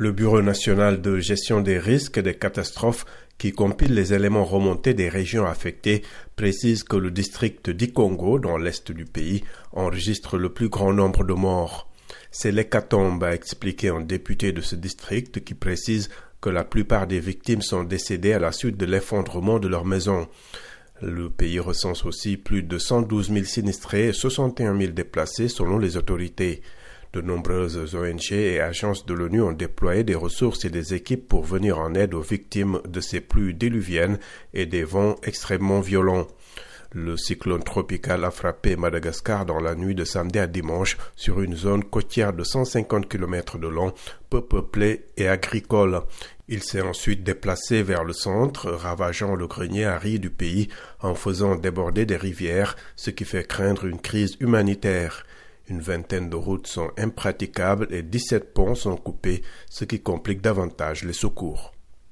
Le Bureau national de gestion des risques et des catastrophes qui compile les éléments remontés des régions affectées, précise que le district d'Ikongo, dans l'est du pays, enregistre le plus grand nombre de morts. C'est l'hécatombe, a expliqué un député de ce district qui précise que la plupart des victimes sont décédées à la suite de l'effondrement de leur maison. Le pays recense aussi plus de 112 000 sinistrés et 61 000 déplacés selon les autorités. De nombreuses ONG et agences de l'ONU ont déployé des ressources et des équipes pour venir en aide aux victimes de ces pluies diluviennes et des vents extrêmement violents. Le cyclone tropical a frappé Madagascar dans la nuit de samedi à dimanche sur une zone côtière de 150 km de long, peu peuplée et agricole. Il s'est ensuite déplacé vers le centre, ravageant le grenier à riz du pays en faisant déborder des rivières, ce qui fait craindre une crise humanitaire. Une vingtaine de routes sont impraticables et 17 ponts sont coupés, ce qui complique davantage les secours.